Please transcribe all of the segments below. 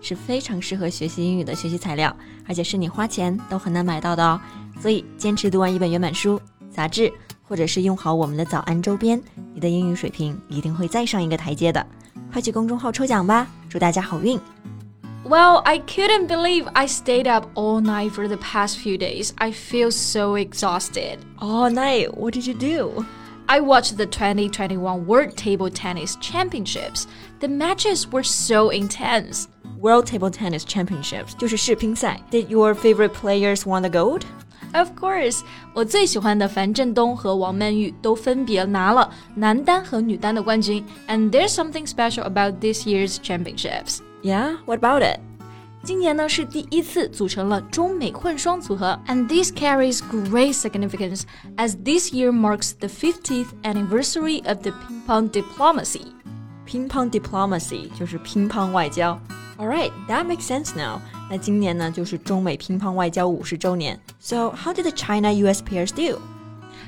是非常适合学习英语的学习材料，而且是你花钱都很难买到的哦。所以，坚持读完一本原版书、杂志。或者是用好我们的早安周边，你的英语水平一定会再上一个台阶的。快去公众号抽奖吧，祝大家好运！Well, I couldn't believe I stayed up all night for the past few days. I feel so exhausted. All night? What did you do? I watched the 2021 World Table Tennis Championships. The matches were so intense. World Table Tennis Championships，就是世乒赛。Did your favorite players won the gold? Of course，我最喜欢的樊振东和王曼昱都分别拿了男单和女单的冠军。And there's something special about this year's championships. Yeah, what about it? 今年呢是第一次组成了中美混双组合，and this carries great significance as this year marks the 50th anniversary of the ping pong diplomacy. Ping pong diplomacy 就是乒乓外交。All right, that makes sense now. 那今年呢，就是中美乒乓外交五十周年。So how did the China-U.S. pairs do?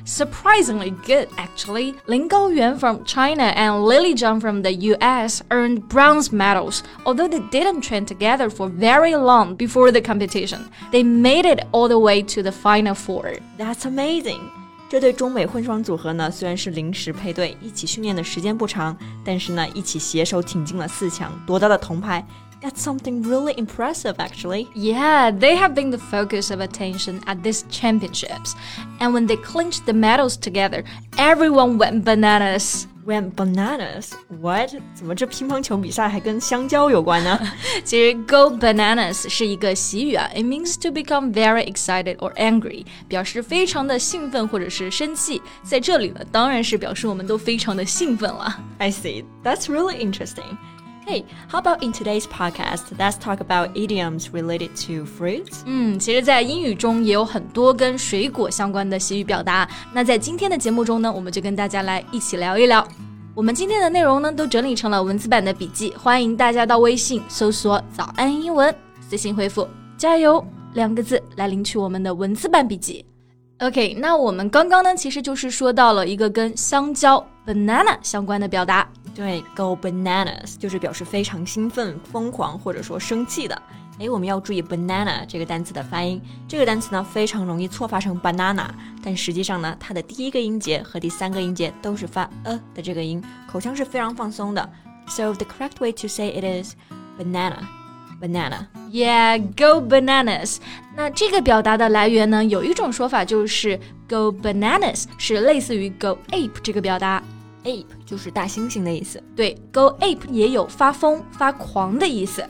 Surprisingly good, actually. Lin Gaoyuan from China and Lily Zhang from the US earned bronze medals, although they didn't train together for very long before the competition. They made it all the way to the final four. That's amazing. 这对中美混双组合呢，虽然是临时配对，一起训练的时间不长，但是呢，一起携手挺进了四强，夺得了铜牌。that's something really impressive, actually. Yeah, they have been the focus of attention at these championships. And when they clinched the medals together, everyone went bananas. Went bananas? What? 怎么这乒乓球比赛还跟香蕉有关呢？其实 go bananas 是一个习语啊，it means to become very excited or angry，表示非常的兴奋或者是生气。在这里呢，当然是表示我们都非常的兴奋了。I see. That's really interesting. Hey, how about in today's podcast? Let's talk about idioms related to fruits. 嗯，其实，在英语中也有很多跟水果相关的习语表达。那在今天的节目中呢，我们就跟大家来一起聊一聊。我们今天的内容呢，都整理成了文字版的笔记，欢迎大家到微信搜索“早安英文”，私信回复“加油”两个字来领取我们的文字版笔记。OK，那我们刚刚呢，其实就是说到了一个跟香蕉 banana 相关的表达。对，go bananas 就是表示非常兴奋、疯狂或者说生气的。哎，我们要注意 banana 这个单词的发音。这个单词呢非常容易错发成 banana，但实际上呢，它的第一个音节和第三个音节都是发呃的这个音，口腔是非常放松的。So the correct way to say it is banana, banana. Yeah, go bananas. 那这个表达的来源呢，有一种说法就是 go bananas 是类似于 go ape 这个表达。Ape 就是大猩猩的意思。对，go ape 也有发疯、发狂的意思。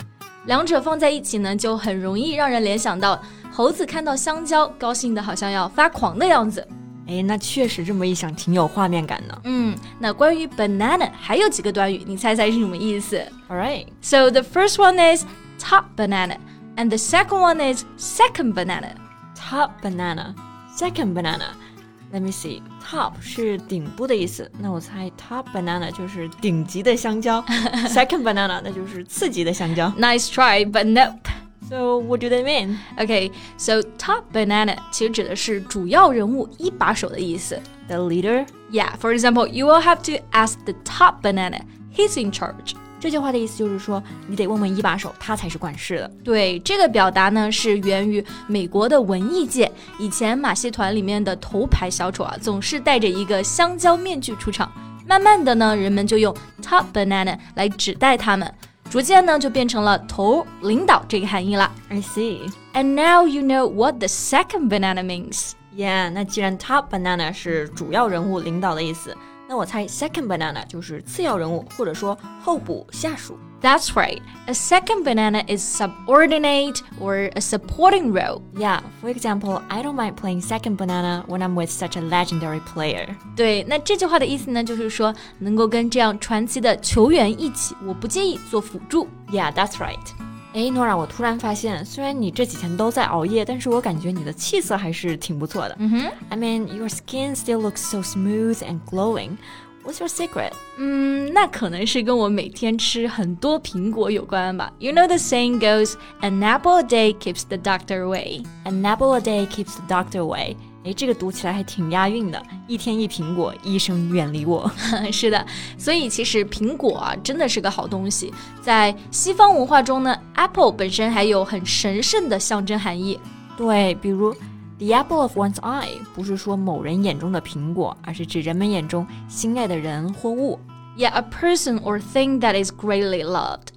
两者放在一起呢，就很容易让人联想到猴子看到香蕉，高兴的好像要发狂的样子。哎，那确实这么一想，挺有画面感的。嗯，那关于 banana 还有几个短语，你猜猜是什么意思？All right. So the first one is top banana, and the second one is second banana. Top banana, second banana. Let me see. Top 是顶部的意思，那我猜 top banana 就是顶级的香蕉。Second banana 那就是次级的香蕉。Nice try, but nope. So what do they mean? Okay, so top banana 其实指的是主要人物、一把手的意思。The leader? Yeah. For example, you will have to ask the top banana. He's in charge. 这句话的意思就是说，你得问问一把手，他才是管事的。对，这个表达呢是源于美国的文艺界。以前马戏团里面的头牌小丑啊，总是戴着一个香蕉面具出场。慢慢的呢，人们就用 top banana 来指代他们，逐渐呢就变成了头领导这个含义了。I see. And now you know what the second banana means. Yeah，那既然 top banana 是主要人物、领导的意思。那我猜 second banana 就是次要人物，或者说候补下属。That's right. A second banana is subordinate or a supporting role. Yeah, for example, I don't mind playing second banana when I'm with such a legendary player. 对，那这句话的意思呢，就是说能够跟这样传奇的球员一起，我不介意做辅助。Yeah, that's right. 哎，Nora，我突然发现，虽然你这几天都在熬夜，但是我感觉你的气色还是挺不错的。嗯哼 I mean, your skin still looks so smooth and glowing. What's your secret? 嗯，那可能是跟我每天吃很多苹果有关吧。You know the saying goes, "An apple a day keeps the doctor away." An apple a day keeps the doctor away. 哎，这个读起来还挺押韵的。一天一苹果，医生远离我。是的，所以其实苹果啊，真的是个好东西。在西方文化中呢，apple 本身还有很神圣的象征含义。对，比如 the apple of one's eye，不是说某人眼中的苹果，而是指人们眼中心爱的人或物。Yeah, a person or thing that is greatly loved.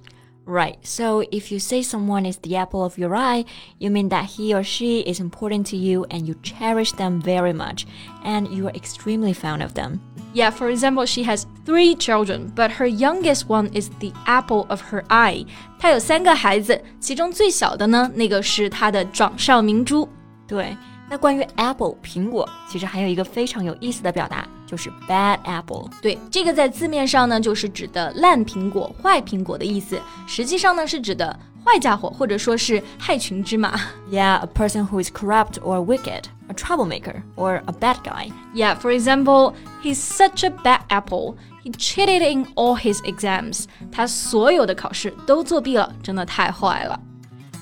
Right. So if you say someone is the apple of your eye, you mean that he or she is important to you and you cherish them very much and you are extremely fond of them. Yeah, for example, she has three children, but her youngest one is the apple of her eye. 她有三个孩子，其中最小的呢，那个是她的掌上明珠。对， 那关于 apple 苹果，其实还有一个非常有意思的表达，就是 bad apple。对，这个在字面上呢，就是指的烂苹果、坏苹果的意思。实际上呢，是指的坏家伙，或者说是害群之马。 Yeah, a person who is corrupt or wicked, a troublemaker, or a bad guy. Yeah, for example, he's such a bad apple. He cheated in all his exams. 他所有的考试都作弊了，真的太坏了。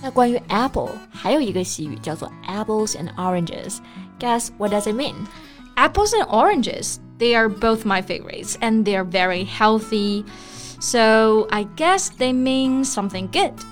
那关于 apple 还有一个习语叫做 apples and oranges. Guess what does it mean? Apples and oranges, they are both my favorites and they are very healthy. So I guess they mean something good.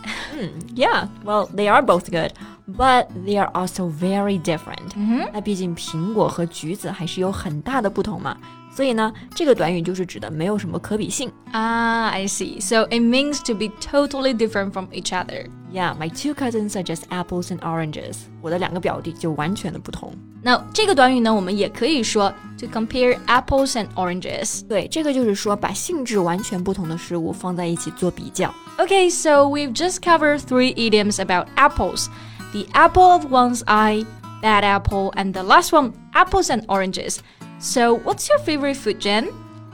Yeah, well, they are both good, but they are also very different. 那毕竟苹果和橘子还是有很大的不同嘛，所以呢，这个短语就是指的没有什么可比性。 Ah, I see. So it means to be totally different from each other. Yeah, my two cousins are just apples and oranges. 我的两个表弟就完全的不同。那这个短语呢，我们也可以说 to compare apples and oranges. 对，这个就是说把性质完全不同的事物放在一起做比较。 Okay, so we've just covered three idioms about apples the apple of one's eye, bad apple, and the last one, apples and oranges. So, what's your favorite food, Jen?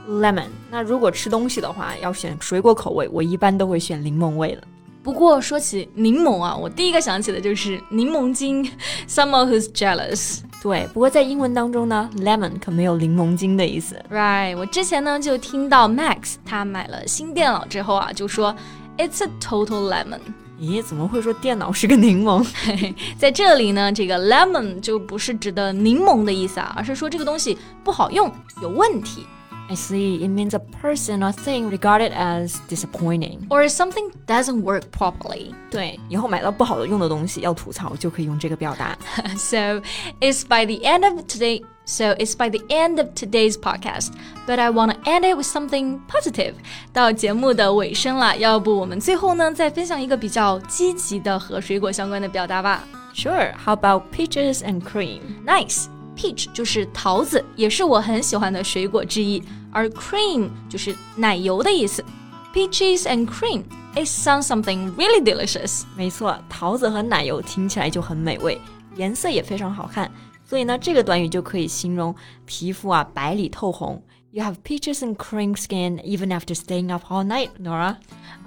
Lemon，那如果吃东西的话，要选水果口味，我一般都会选柠檬味的。 不过说起柠檬啊，我第一个想起的就是柠檬精，someone who's jealous。对，不过在英文当中呢，lemon 可没有柠檬精的意思。Right，我之前呢就听到 Max 他买了新电脑之后啊，就说 It's a total lemon。咦，怎么会说电脑是个柠檬？在这里呢，这个 lemon 就不是指的柠檬的意思啊，而是说这个东西不好用，有问题。I see. It means a person or thing regarded as disappointing. or something doesn't work properly. 对，以后买到不好的用的东西要吐槽，就可以用这个表达。 so it's by the end of today. So it's by the end of today's podcast, but I want to end it with something positive. 到节目的尾声了，要不我们最后呢再分享一个比较积极的和水果相关的表达吧。 Sure. How about peaches and cream? Nice. Peach 就是桃子，也是我很喜欢的水果之一，而 cream 就是奶油的意思。Peaches and cream. It sounds something really delicious. 没错，桃子和奶油听起来就很美味，颜色也非常好看。所以呢，这个短语就可以形容皮肤啊白里透红。You have peaches and cream skin even after staying up all night, Nora.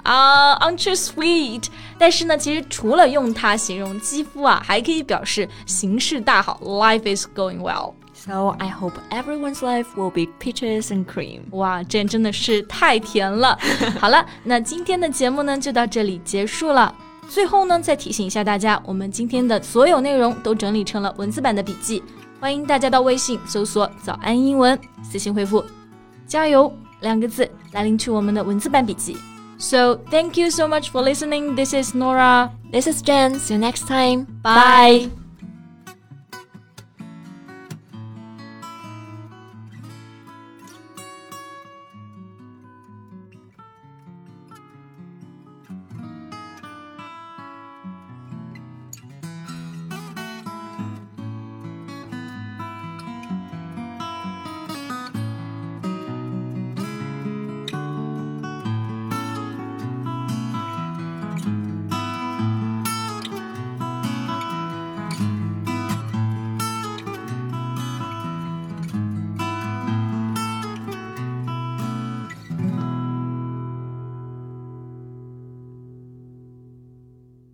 啊、a r e n t you sweet？但是呢，其实除了用它形容肌肤啊，还可以表示形势大好，life is going well。 So I hope everyone's life will be peaches and cream. 哇，这真的是太甜了。好了，那今天的节目呢就到这里结束了。最后呢，再提醒一下大家，我们今天的所有内容都整理成了文字版的笔记， 欢迎大家到微信搜索“早安英文”，私信回复“加油”两个字来领取我们的文字版笔记。So thank you so much for listening. This is Nora. This is Jen. See you next time. Bye.